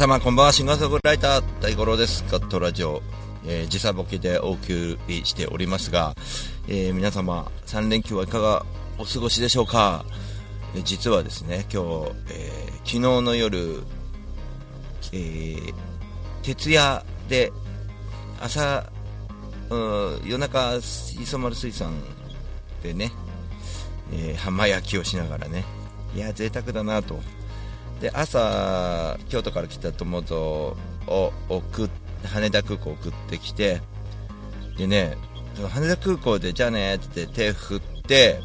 様こんばんはシンガーソングライター大五郎です。ガットラジオ、えー、時差ボケでお送りしておりますが、えー、皆様3連休はいかがお過ごしでしょうか、え、実はですね今日、えー、昨日の夜、えー、徹夜で朝、う、夜中磯丸水産でね、えー、浜焼きをしながらねいや贅沢だなと。で朝京都から来た友とを送羽田空港送ってきてでね羽田空港でじゃあねって手振って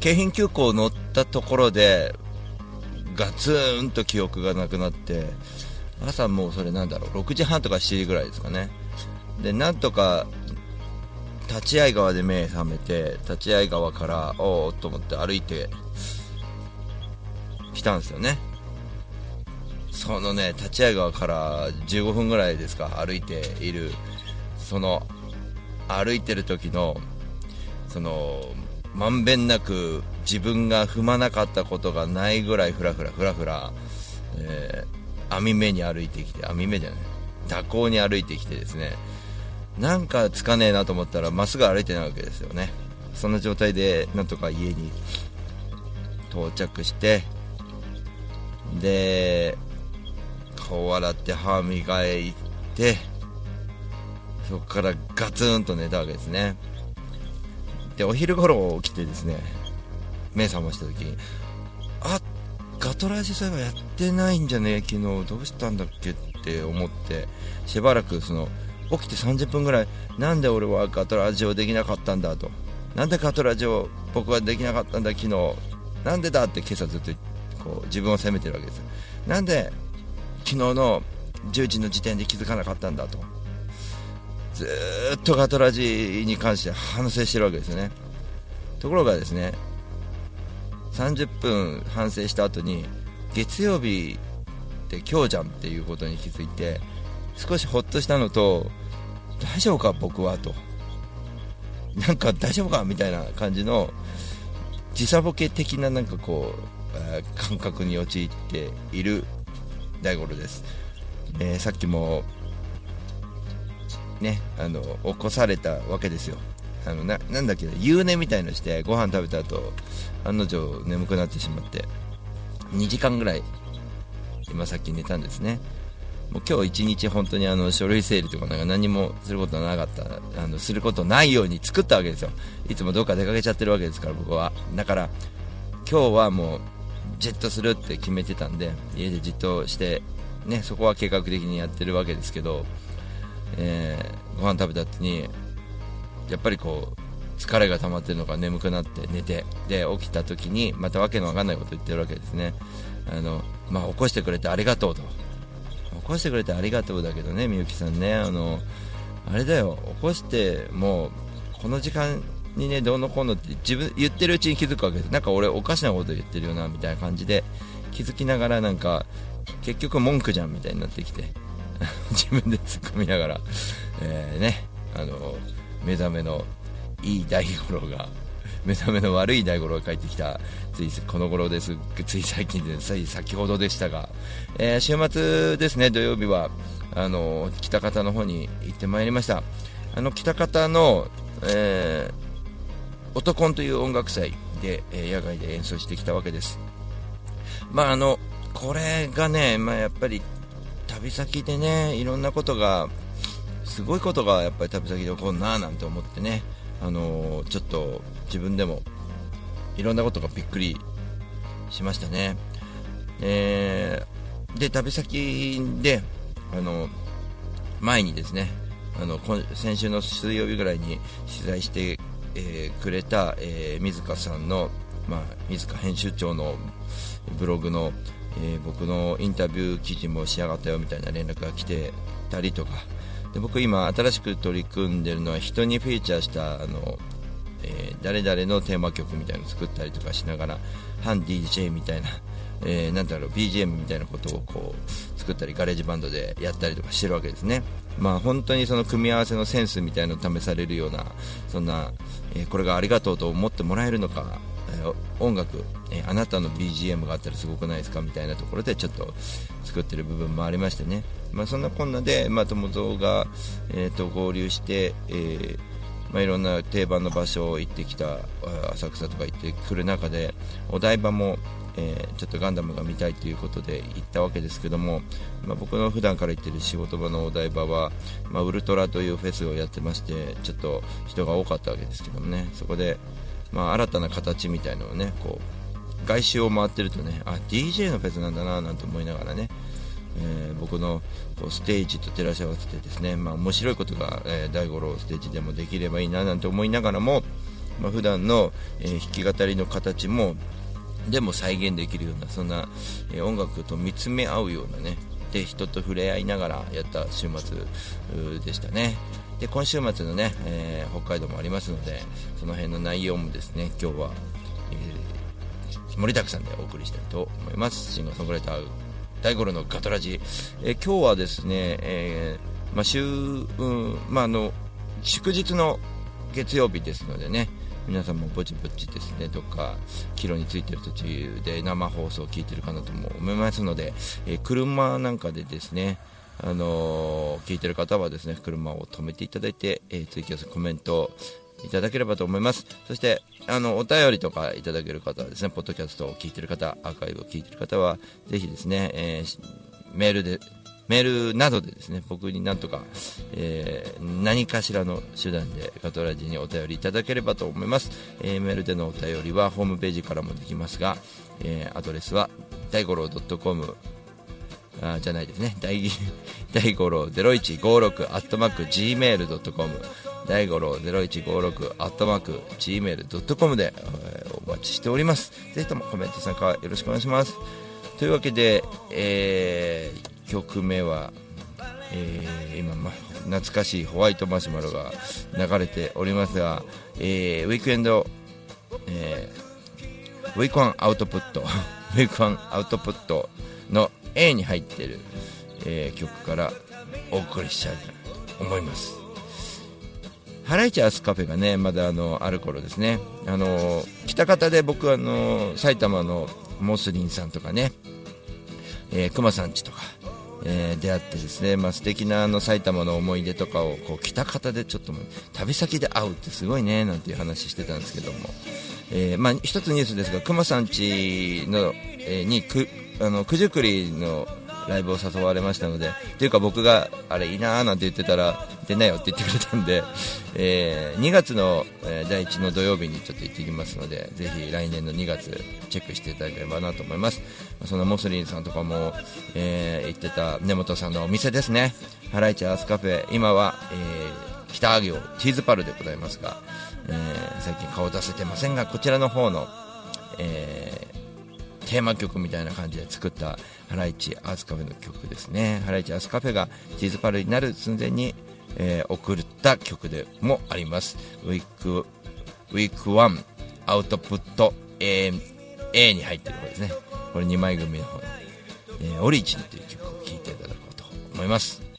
京浜急行乗ったところでガツンと記憶がなくなって朝もうそれなんだろう6時半とか7時ぐらいですかね。でなんとか立会川で目覚めて立会川からおおと思って歩いて来たんですよね。そのね立会川から15分ぐらいですか歩いている。その歩いてる時のそのまんべんなく自分が踏まなかったことがないぐらいふらふらふらふら、えー、網目に歩いてきて網目じゃない蛇行に歩いてきてですね。なんかつかねえなと思ったらまっすぐ歩いてないわけですよね。そんな状態でなんとか家に到着してで顔洗って歯磨いてそこからガツンと寝たわけですね。でお昼頃起きてですね目覚ました時にあガトラジそういえばやってないんじゃねえ昨日どうしたんだっけって思ってしばらくその起きて30分ぐらいなんで俺はガトラジオできなかったんだと。なんでガトラジオ僕はできなかったんだ昨日。なんでだって今朝ずっとこう自分を責めてるわけです。なんで昨日の10時の時点で気づかなかったんだと。ずっとガトラジに関して反省してるわけですね。ところがですね30分反省した後に月曜日って今日じゃんっていうことに気づいて少しほっとしたのと大丈夫か僕はと。なんか大丈夫かみたいな感じの時差ボケ的ななんかこう感覚に陥っている大五郎です、えー、さっきもねあの起こされたわけですよ。あのななんだっけ夕寝みたいのしてご飯食べた後案の定眠くなってしまって2時間ぐらい今さっき寝たんですね。もう今日一日本当にあの書類整理とかなんか何もすることなかったあのすることないように作ったわけですよ。いつもどっか出かけちゃってるわけですから僕は。だから今日はもうじっとするって決めてたんで家でじっとしてねそこは計画的にやってるわけですけど、えー、ご飯食べた後にやっぱりこう疲れが溜まってるのか眠くなって寝てで起きた時にまたわけのわかんないこと言ってるわけですね。あの、まあ、起こしてくれてありがとうと。起こしてくれてありがとうだけどね、みゆきさんね、あの、あれだよ、起こしてもう、この時間にね、どうのこうのって自分言ってるうちに気づくわけです。なんか俺おかしなこと言ってるよな、みたいな感じで、気づきながらなんか、結局文句じゃんみたいになってきて、自分で突っ込みながら、えー、ね、あの、目覚めのいい大五郎が、目覚めの悪い大五郎が帰ってきたついこの頃ですつい最近でつい先ほどでしたが、えー、週末ですね土曜日はあの北方の方に行ってまいりましたあの北方の、えー、オトコンという音楽祭で、えー、野外で演奏してきたわけですまああのこれがね、まあ、やっぱり旅先でねいろんなことがすごいことがやっぱり旅先で起こるななんて思ってねあのちょっと自分でもいろんなことがびっくりしましたね。えー、で、旅先で、あの、前にですね、あの先週の水曜日ぐらいに取材して、えー、くれた、えー、水香さんの、まあ、水香編集長のブログの、えー、僕のインタビュー記事も仕上がったよみたいな連絡が来てたりとか。で僕今新しく取り組んでるのは人にフィーチャーしたあのえー、誰々のテーマ曲みたいなの作ったりとかしながら反 DJ みたいな、えー、なんだろう BGM みたいなことをこう作ったりガレージバンドでやったりとかしてるわけですね。まあ本当にその組み合わせのセンスみたいなのを試されるようなそんな、えー、これがありがとうと思ってもらえるのかえー音楽、えーあなたの BGM があったらすごくないですかみたいなところでちょっと作ってる部分もありましてね、まあ、そんなこんなで、まあ、友蔵が、えーと合流して、えーまあ、いろんな定番の場所を行ってきた浅草とか行ってくる中でお台場も、えーちょっとガンダムが見たいということで行ったわけですけども、まあ、僕の普段から行ってる仕事場のお台場は、まあ、ウルトラというフェスをやってましてちょっと人が多かったわけですけどもね。そこで、まあ、新たな形みたいのをねこう外周を回ってるとねあ DJ のフェスなんだななんて思いながらねえー僕のこうステージと照らし合わせてですね、まあ、面白いことが、えー大五郎ステージでもできればいいななんて思いながらも、まあ、普段の、えー弾き語りの形もでも再現できるようなそんな、え音楽と見つめ合うようなねで人と触れ合いながらやった週末でしたね。で今週末のね、えー北海道もありますのでその辺の内容もですね今日は、えー盛りだくさんでお送りしたいと思います。シンガーソングライター大五郎のガトラジ、え今日はですね、えーまあ、週、うんまあ、あの祝日の月曜日ですのでね皆さんもぼちぼちですねどっか帰路についてる途中で生放送を聞いてるかなとも思いますので、え車なんかでですねあのー聞いてる方はですね車を止めていただいて、えー、ツイキャスコメントいただければと思います。そしてあのお便りとかいただける方はですねポッドキャストを聞いてる方アーカイブを聞いてる方はぜひですね、えーメールでメールなどでですね僕になんとか、えー何かしらの手段でガトラジにお便りいただければと思います、えーメールでのお便りはホームページからもできますが、えーアドレスは大五郎 .com あじゃないですね。大大五郎0156アットマーク Gmail.com 大五郎0156アットマーク Gmail.com で、えーお待ちしております。ぜひともコメント参加よろしくお願いします。というわけで、えー曲目は、えー今、ま、懐かしいホワイトマシュマロが流れておりますが、えーウィークエンド、えーウィークワンアウトプット ウィークワンアウトプットの A に入ってる、えー曲からお送りしたいと思います。ハライチアースカフェがねまだあのある頃ですね。あの北方で僕あの埼玉のモスリンさんとかねえー、熊さんちとか、えー出会ってですね、まあ素敵なあの埼玉の思い出とかをこう北方でちょっともう旅先で会うってすごいねなんていう話してたんですけども、えーまあ一つニュースですが熊さんちの、えーにくあの九十九里のライブを誘われましたのでというか僕があれいいなーなんて言ってたら出なよって言ってくれたんで、えー2月の、え第1の土曜日にちょっと行ってきますのでぜひ来年の2月チェックしていただければなと思います。そのモスリンさんとかも、えー行ってた根本さんのお店ですね。ハライチアースカフェ。今は、えー北上尾ティーズパルでございますが、えー最近顔出せてませんがこちらの方の、えテーマ曲みたいな感じで作ったハライチアースカフェの曲ですね。ハライチアースカフェがチーズパルになる寸前に、えー送った曲でもあります。ウィークウィーク1アウトプット A, A に入ってる方ですね。これ2枚組の方の、えーオリジンという曲を聴いていただこうと思います。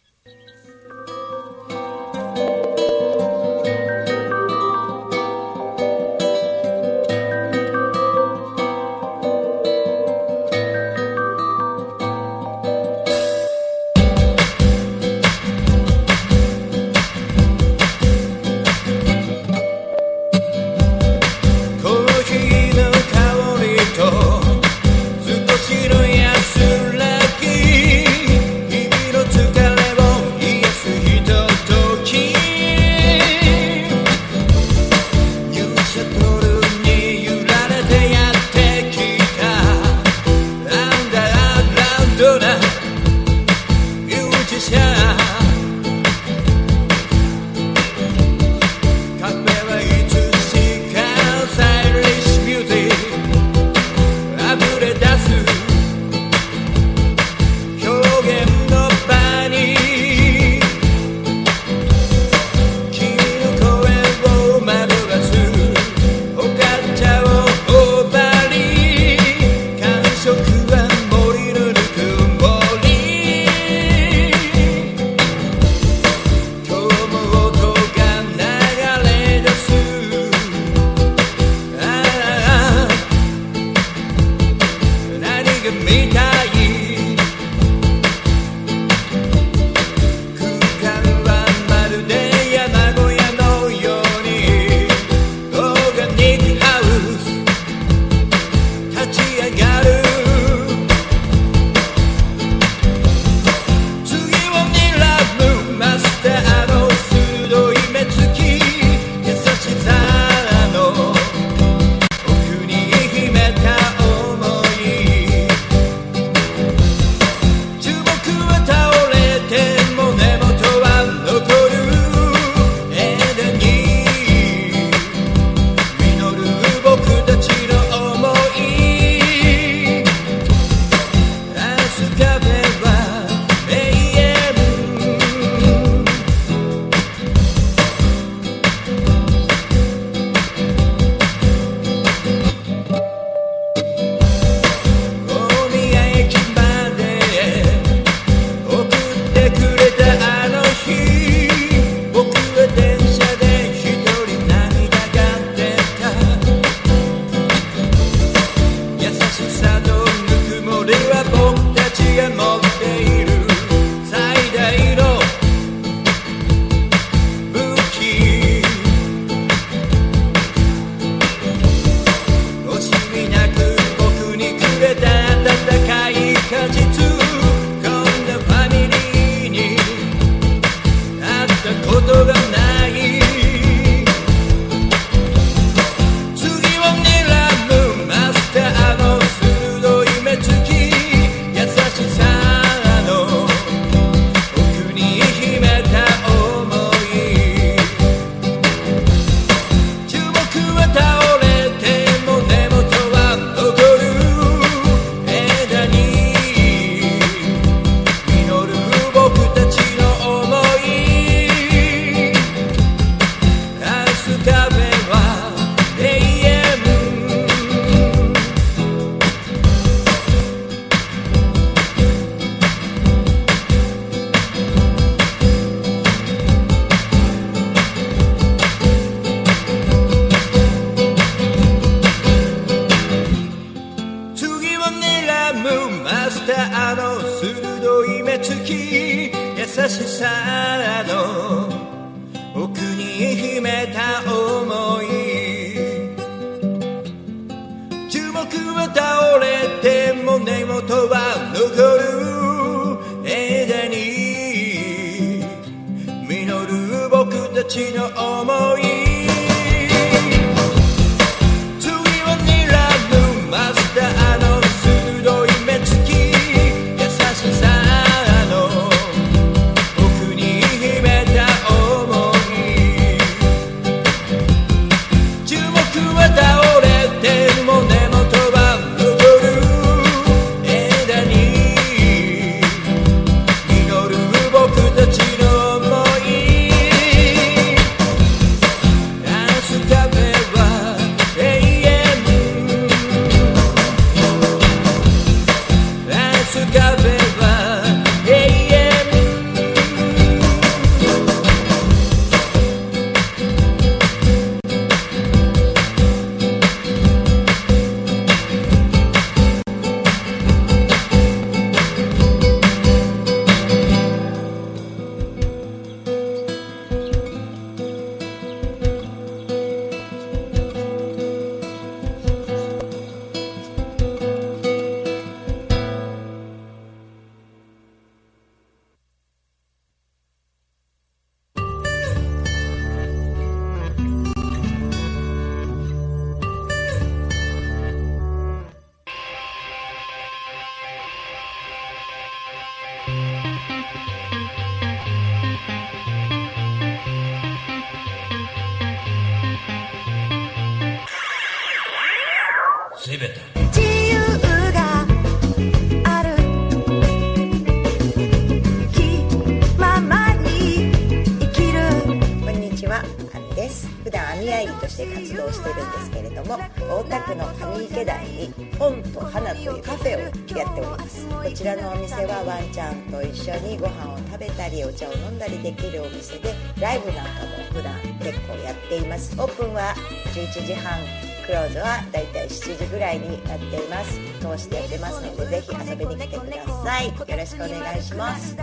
お店はワンちゃんと一緒にご飯を食べたりお茶を飲んだりできるお店で、ライブなんかも普段結構やっています。オープンは11時半。クローズはだいたい7時ぐらいになっています通してやってますのでぜひ遊びに来てくださいよろしくお願いします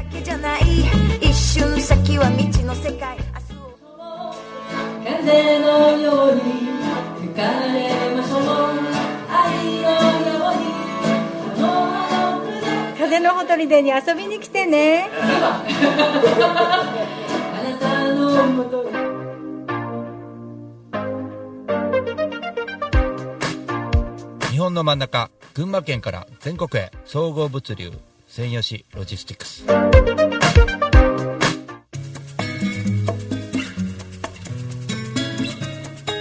一瞬先は未知の世界風のように吹かれのほとりでに遊びに来てねあなたのもとに日本の真ん中群馬県から全国へ総合物流専門誌ロジスティックス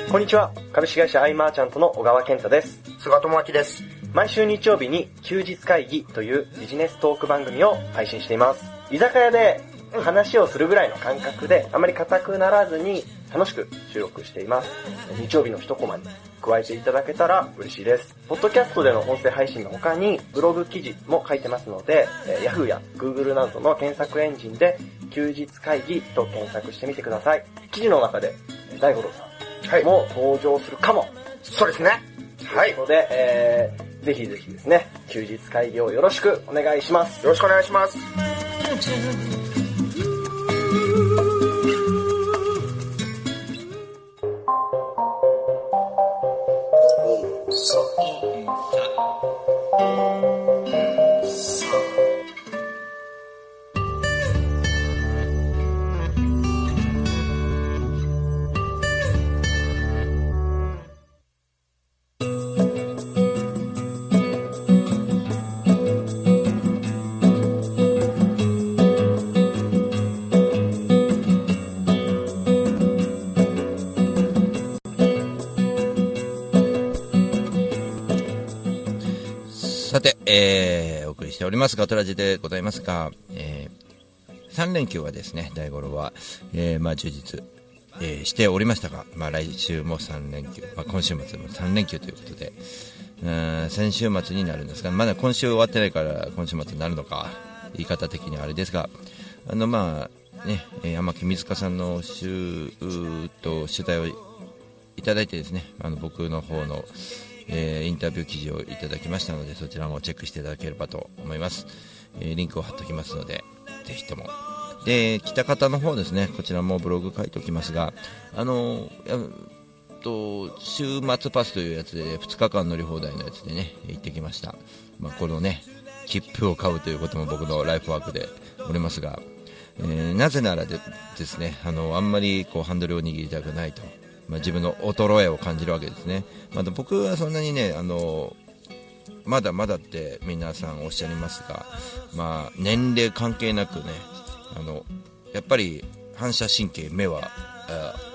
こんにちは。株式会社アイマーチャントの小川健太です。菅智明です。毎週日曜日に休日会議というビジネストーク番組を配信しています。居酒屋で話をするぐらいの感覚で、あまり硬くならずに楽しく収録しています。日曜日の一コマに加えていただけたら嬉しいです。ポッドキャストでの音声配信の他にブログ記事も書いてますので、えー Yahoo や Google などの検索エンジンで休日会議と検索してみてください。記事の中で大五郎さんはい。も登場するかも。そうですね。はい。よということで、えー、ぜひぜひですね、休日会議をよろしくお願いします。よろしくお願いします。さて、えー、お送りしておりますガトラジでございますが、えー、3連休はですね、大五郎は、えー、まあ充実、えーしておりましたが、まあ来週も3連休、まあ今週末も3連休ということで、うん先週末になるんですが、まだ今週終わってないから今週末になるのか、言い方的にはあれですが、あのまあ、ね、えー山木水香さんの週と取材をいただいてですね、あの僕の方の、えーインタビュー記事をいただきましたのでそちらもチェックしていただければと思います、えーリンクを貼っておきますのでぜひとも。で北方の方ですね。こちらもブログ書いておきますがあのと週末パスというやつで2日間乗り放題のやつでね行ってきました、まあ、このね切符を買うということも僕のライフワークでおりますが、えーなぜならでですねあのあんまりこうハンドルを握りたくないと、まあ、自分の衰えを感じるわけですね、まだ僕はそんなにねあのまだまだって皆さんおっしゃいますが、まあ、年齢関係なくねあのやっぱり反射神経目は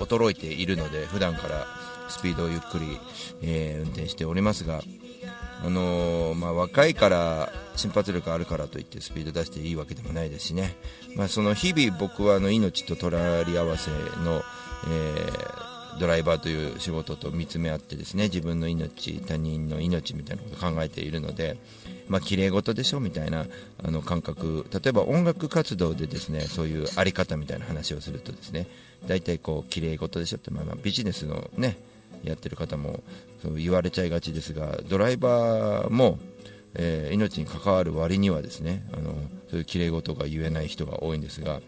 衰えているので普段からスピードをゆっくり、えー運転しておりますが、あのーまあ、若いから瞬発力あるからといってスピード出していいわけでもないですしね、まあ、その日々僕はあの命と隣り合わせの、えードライバーという仕事と見つめ合ってですね自分の命他人の命みたいなことを考えているのでまあ綺麗事でしょみたいなあの感覚。例えば音楽活動でですねそういうあり方みたいな話をするとですね大体こう綺麗事でしょって、まあ、まあビジネスのねやってる方もそう言われちゃいがちですがドライバーも、えー命に関わる割にはですねあのそういう綺麗事が言えない人が多いんですが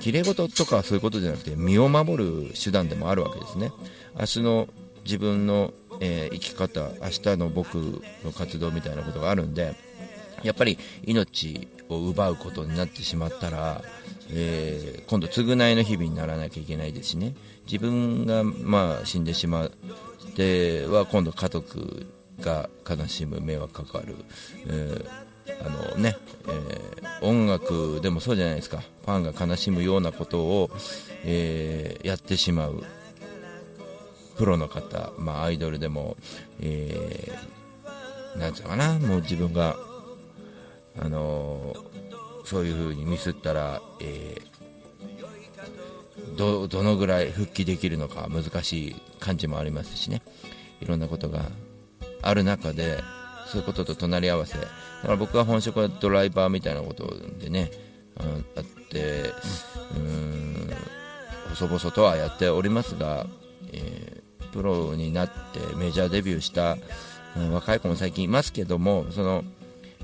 綺麗事とかそういうことじゃなくて身を守る手段でもあるわけですね。明日の自分の、えー生き方明日の僕の活動みたいなことがあるんでやっぱり命を奪うことになってしまったら、えー今度償いの日々にならなきゃいけないですしね。自分が、まあ、死んでしまっては今度家族が悲しむ迷惑かかる、えーあのね、えー音楽でもそうじゃないですか。ファンが悲しむようなことを、えーやってしまう。プロの方、まあ、アイドルでも、えーなんていうのかな。もう自分が、あのーそういう風にミスったら、えーどどのぐらい復帰できるのか難しい感じもありますしね。いろんなことがある中でそういうことと隣り合わせ。だから僕は本職はドライバーみたいなことでねあってうーん細々とはやっておりますが、えープロになってメジャーデビューした、うん若い子も最近いますけどもその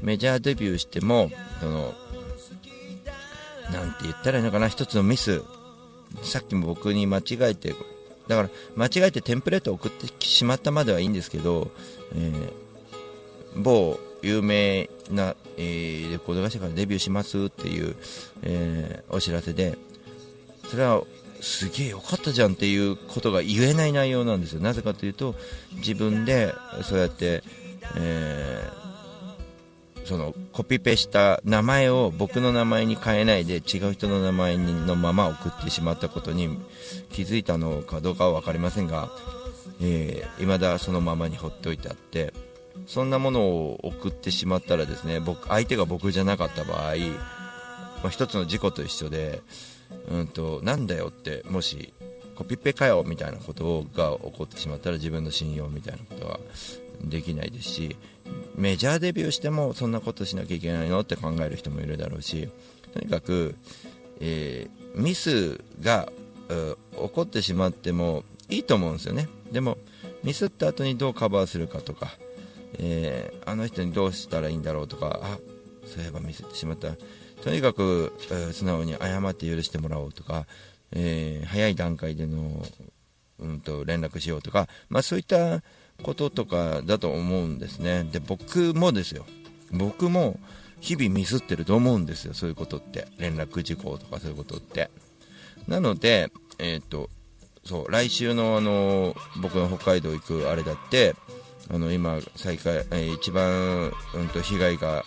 メジャーデビューしてもそのなんて言ったらいいのかな一つのミス。さっきも僕に間違えてだから間違えてテンプレートを送ってしまったまではいいんですけど、えー某有名な、えーレコード会社からデビューしますっていう、えーお知らせでそれはすげえよかったじゃんっていうことが言えない内容なんですよ。なぜかというと自分でそうやって、えーそのコピペした名前を僕の名前に変えないで違う人の名前のまま送ってしまったことに気づいたのかどうかは分かりませんが、えー、未だそのままに放っておいてあってそんなものを送ってしまったらですね僕相手が僕じゃなかった場合、まあ、一つの事故と一緒で、うんと、なんだよってもしコピペかよみたいなことが起こってしまったら自分の信用みたいなことはできないですしメジャーデビューしてもそんなことしなきゃいけないのって考える人もいるだろうしとにかく、えーミスが起こってしまってもいいと思うんですよね。でもミスった後にどうカバーするかとか、えーあの人にどうしたらいいんだろうとかあそういえばミスってしまった。とにかく、えー素直に謝って許してもらおうとか、えー早い段階での、うん、と連絡しようとか、まあ、そういったこととかだと思うんですね。で僕もですよ。僕も日々ミスってると思うんですよ。そういうことって。連絡事項とかそういうことって。なのでえっ、とそう来週のあの僕の北海道行くあれだってあの今再開、え一番、うん、と被害が、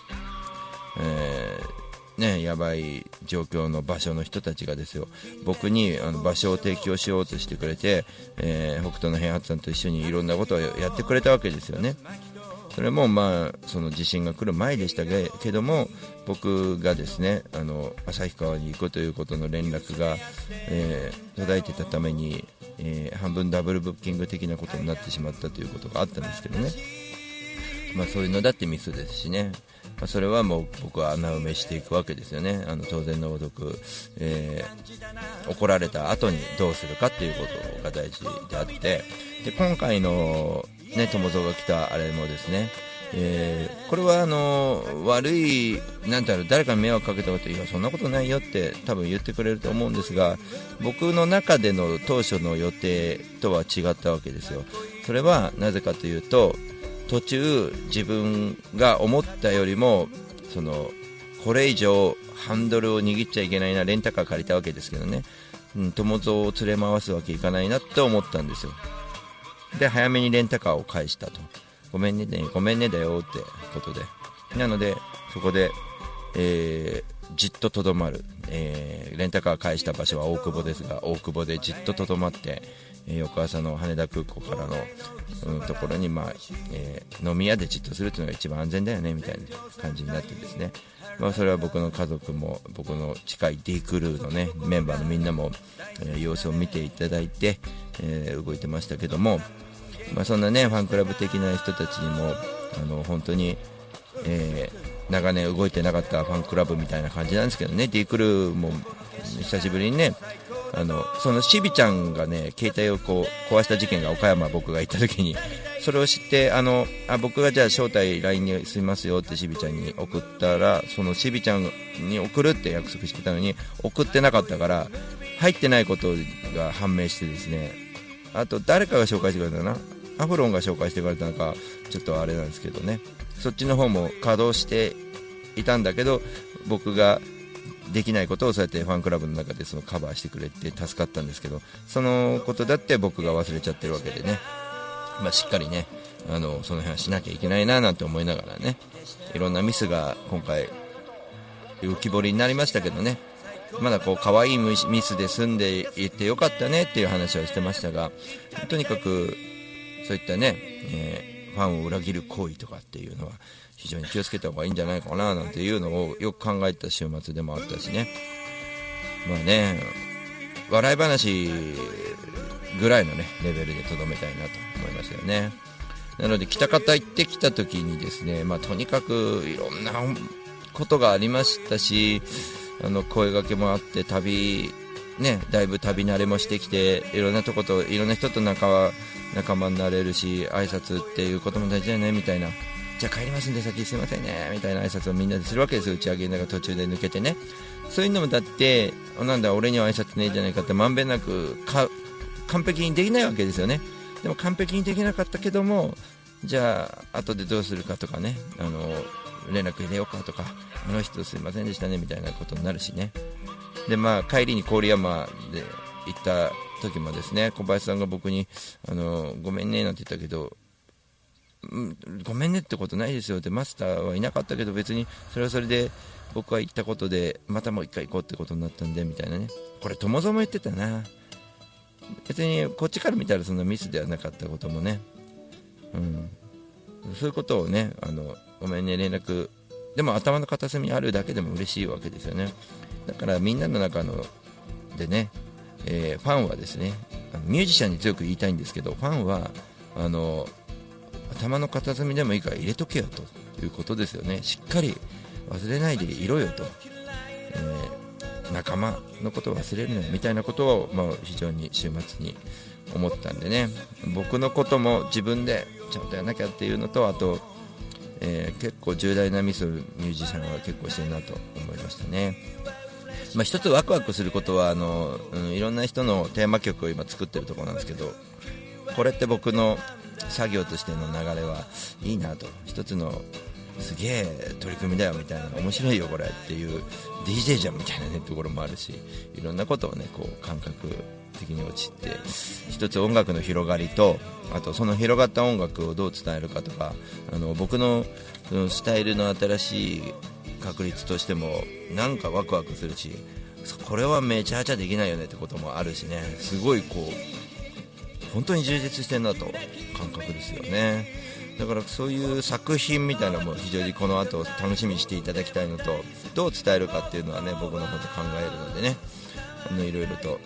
えーね、やばい状況の場所の人たちがですよ僕にあの場所を提供しようとしてくれて、えー北斗の平八さんと一緒にいろんなことをやってくれたわけですよね。それもまあその地震が来る前でしたけけども僕がですねあの旭川に行くということの連絡が、えー途絶えてたために、えー半分ダブルブッキング的なことになってしまったということがあったんですけどね、まあ、そういうのだってミスですしね、まあ、それはもう僕は穴埋めしていくわけですよね。あの当然のごとく、えー怒られた後にどうするかっていうことが大事であって。で今回のね友蔵が来たあれもですね、えーこれはあの悪いなんだろう誰かに迷惑かけたこといやそんなことないよって多分言ってくれると思うんですが僕の中での当初の予定とは違ったわけですよ。それはなぜかというと途中自分が思ったよりもそのこれ以上ハンドルを握っちゃいけないなレンタカー借りたわけですけどね、うん、友蔵を連れ回すわけいかないなって思ったんですよ。で早めにレンタカーを返したと。ごめんねごめんねだよってことで。なのでそこで、えーじっととどまる、えーレンタカー返した場所は大久保ですが大久保でじっととどまって、えー翌朝の羽田空港からの、うん、ところに、まあえー飲み屋でじっとするというのが一番安全だよねみたいな感じになってですね、まあ、それは僕の家族も僕の近い D クルーの、ね、メンバーのみんなも、えー様子を見ていただいて、え動いてましたけども、まあ、そんなねファンクラブ的な人たちにもあの本当に、えー長年動いてなかったファンクラブみたいな感じなんですけどね D クルーも久しぶりにねあのそのしびちゃんがね携帯をこう壊した事件が岡山僕が行った時にそれを知ってあのあ僕がじゃあ招待 LINE に済みますよってしびちゃんに送ったらそのしびちゃんに送るって約束してたのに送ってなかったから入ってないことが判明してですね。あと誰かが紹介してくれたなアフロンが紹介してくれたのかちょっとあれなんですけどね。そっちの方も稼働していたんだけど僕ができないことをそうやってファンクラブの中でそのカバーしてくれて助かったんですけどそのことだって僕が忘れちゃってるわけでね、まあ、しっかりねあのその辺はしなきゃいけないななんて思いながらね。いろんなミスが今回浮き彫りになりましたけどね。まだこう可愛いミスで済んでいてよかったねっていう話はしてましたがとにかくそういったね、えーファンを裏切る行為とかっていうのは非常に気をつけた方がいいんじゃないかななんていうのをよく考えた週末でもあったしね。まあね笑い話ぐらいのねレベルでとどめたいなと思いましたよね。なので北方行ってきた時にですね、まあ、とにかくいろんなことがありましたしあの声掛けもあって旅ねだいぶ旅慣れもしてきていろんなとこといろんな人と仲は仲間になれるし挨拶っていうことも大事だよねみたいな。じゃあ帰りますんで先すいませんねみたいな挨拶をみんなでするわけですよ打ち上げながら途中で抜けてね。そういうのもだってなんだ俺には挨拶ねえじゃないかってまんべんなく完璧にできないわけですよね。でも完璧にできなかったけどもじゃあ後でどうするかとかねあの連絡入れようかとかあの人すいませんでしたねみたいなことになるしね。でまあ帰りに郡山で行った時もですね小林さんが僕にあのごめんねなんて言ったけどごめんねってことないですよってマスターはいなかったけど別にそれはそれで僕は行ったことでまたもう一回行こうってことになったんでみたいなね。これ友蔵も言ってたな。別にこっちから見たらそんなミスではなかったこともね。うん。そういうことをねあのごめんね連絡でも頭の片隅にあるだけでも嬉しいわけですよね。だからみんなの中のでね、えーファンはですねあのミュージシャンに強く言いたいんですけどファンはあの頭の片隅でもいいから入れとけよということですよね。しっかり忘れないでいろよと、えー仲間のことを忘れるなよみたいなことを、まあ、非常に週末に思ったんでね。僕のことも自分でちゃんとやらなきゃっていうのとあと、えー結構重大なミスをミュージシャンは結構してるなと思いましたね。まあ、一つワクワクすることはあの、うん、いろんな人のテーマ曲を今作ってるところなんですけどこれって僕の作業としての流れはいいなと。一つのすげえ取り組みだよみたいな面白いよこれっていう DJ じゃんみたいな、ね、ところもあるしいろんなことをねこう感覚的に落ちて一つ音楽の広がりとあとその広がった音楽をどう伝えるかとかあの僕のスタイルの新しい確率としてもなんかワクワクするしこれはめちゃめちゃできないよねってこともあるしね。すごいこう本当に充実してるなと感覚ですよね。だからそういう作品みたいなのも非常にこの後楽しみにしていただきたいのとどう伝えるかっていうのはね僕の方で考えるのでね。あのいろいろと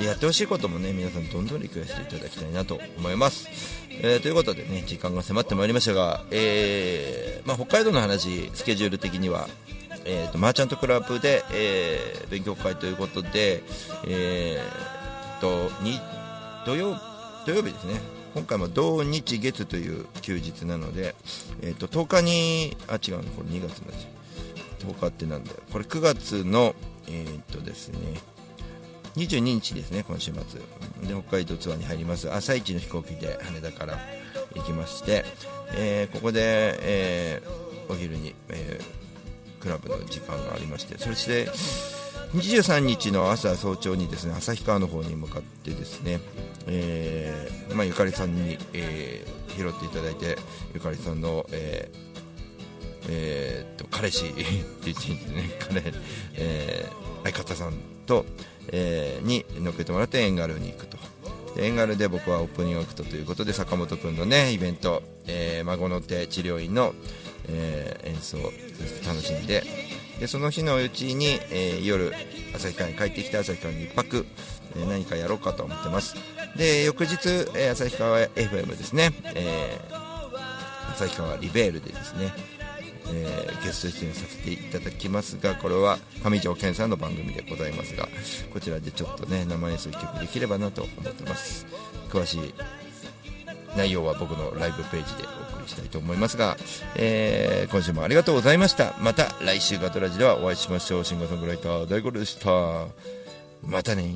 でやってほしいこともね皆さんどんどんリクエストいただきたいなと思います、えーということでね時間が迫ってまいりましたが、えーまあ、北海道の話スケジュール的には。えーとマーチャントクラブで、えー勉強会ということで、えーとに土曜土曜日ですね。今回も土日月という休日なので、えー、と10日にあ違うこれ2月の10日ってなんだよ。これ9月のえっ、とですね22日ですね今週末。で北海道ツアーに入ります。朝一の飛行機で羽田から。行きまして、えーここで、えーお昼に、えークラブの時間がありましてそして23日の朝早朝にですね旭川の方に向かってですね、えーまあ、ゆかりさんに、えー拾っていただいてゆかりさんの、えーえーっと彼氏って言ってですね彼、えー相方さんと、えーに乗っけてもらってエンガルに行くと。でエンガルで僕はオープニングアクトということで坂本君のねイベント、えー孫の手治療院の、えー演奏そして楽しんででその日のうちに、えー夜旭川に帰ってきて旭川に一泊、えー何かやろうかと思ってます。で翌日、えー旭川 FM ですね、えー旭川リベールでですね、えー、ゲスト出演させていただきますがこれは上条健さんの番組でございますがこちらでちょっとね生演奏曲できればなと思ってます。詳しい内容は僕のライブページでお送りしたいと思いますが、えー、今週もありがとうございました。また来週ガトラジではお会いしましょう。シンガーソングライター大五郎でした。またね